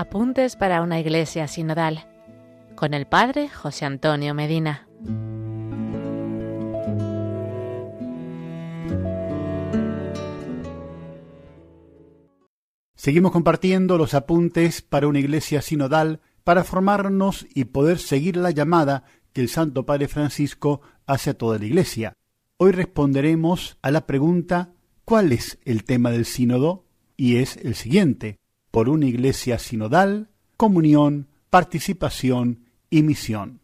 Apuntes para una iglesia sinodal con el Padre José Antonio Medina. Seguimos compartiendo los apuntes para una iglesia sinodal para formarnos y poder seguir la llamada que el Santo Padre Francisco hace a toda la iglesia. Hoy responderemos a la pregunta ¿cuál es el tema del sínodo? Y es el siguiente, por una iglesia sinodal, comunión, participación y misión.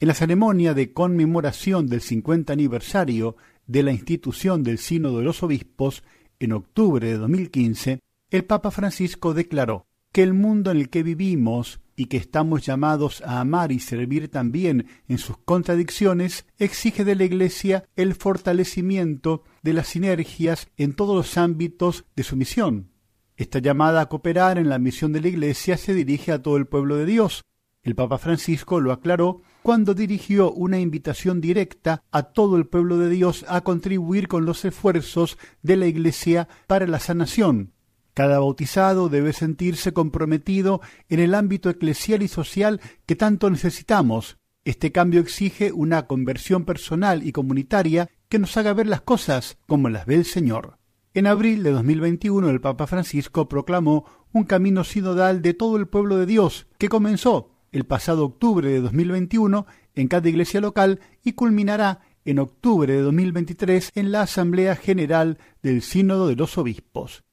En la ceremonia de conmemoración del 50 aniversario de la institución del Sínodo de los Obispos, en octubre de 2015, el Papa Francisco declaró que el mundo en el que vivimos y que estamos llamados a amar y servir también en sus contradicciones, exige de la Iglesia el fortalecimiento de las sinergias en todos los ámbitos de su misión. Esta llamada a cooperar en la misión de la Iglesia se dirige a todo el pueblo de Dios. El Papa Francisco lo aclaró cuando dirigió una invitación directa a todo el pueblo de Dios a contribuir con los esfuerzos de la Iglesia para la sanación, cada bautizado debe sentirse comprometido en el ámbito eclesial y social que tanto necesitamos. Este cambio exige una conversión personal y comunitaria que nos haga ver las cosas como las ve el Señor. En abril de 2021 el Papa Francisco proclamó un camino sinodal de todo el pueblo de Dios que comenzó el pasado octubre de 2021 en cada iglesia local y culminará en octubre de 2023 en la Asamblea General del Sínodo de los Obispos.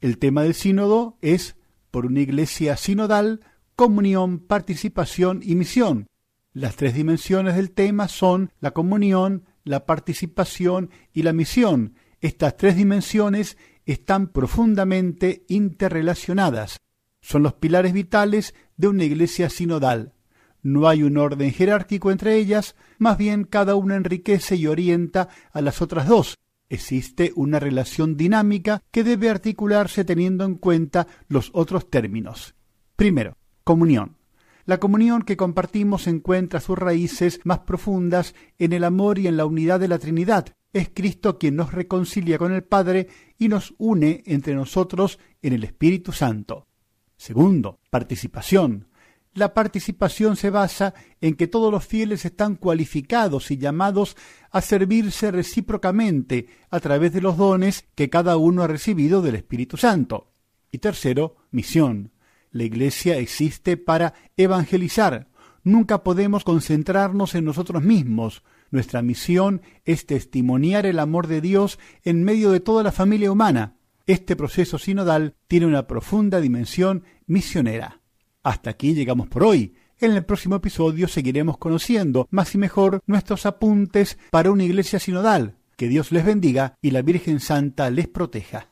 El tema del sínodo es por una iglesia sinodal, comunión, participación y misión. Las tres dimensiones del tema son la comunión, la participación y la misión. Estas tres dimensiones están profundamente interrelacionadas. Son los pilares vitales de una iglesia sinodal. No hay un orden jerárquico entre ellas, más bien cada una enriquece y orienta a las otras dos, existe una relación dinámica que debe articularse teniendo en cuenta los otros términos. Primero, comunión. La comunión que compartimos encuentra sus raíces más profundas en el amor y en la unidad de la Trinidad. Es Cristo quien nos reconcilia con el Padre y nos une entre nosotros en el Espíritu Santo. Segundo, participación. La participación se basa en que todos los fieles están cualificados y llamados a servirse recíprocamente a través de los dones que cada uno ha recibido del Espíritu Santo. Y tercero, misión. La Iglesia existe para evangelizar. Nunca podemos concentrarnos en nosotros mismos. Nuestra misión es testimoniar el amor de Dios en medio de toda la familia humana. Este proceso sinodal tiene una profunda dimensión misionera. Hasta aquí llegamos por hoy. En el próximo episodio seguiremos conociendo más y mejor nuestros apuntes para una iglesia sinodal. Que Dios les bendiga y la Virgen Santa les proteja.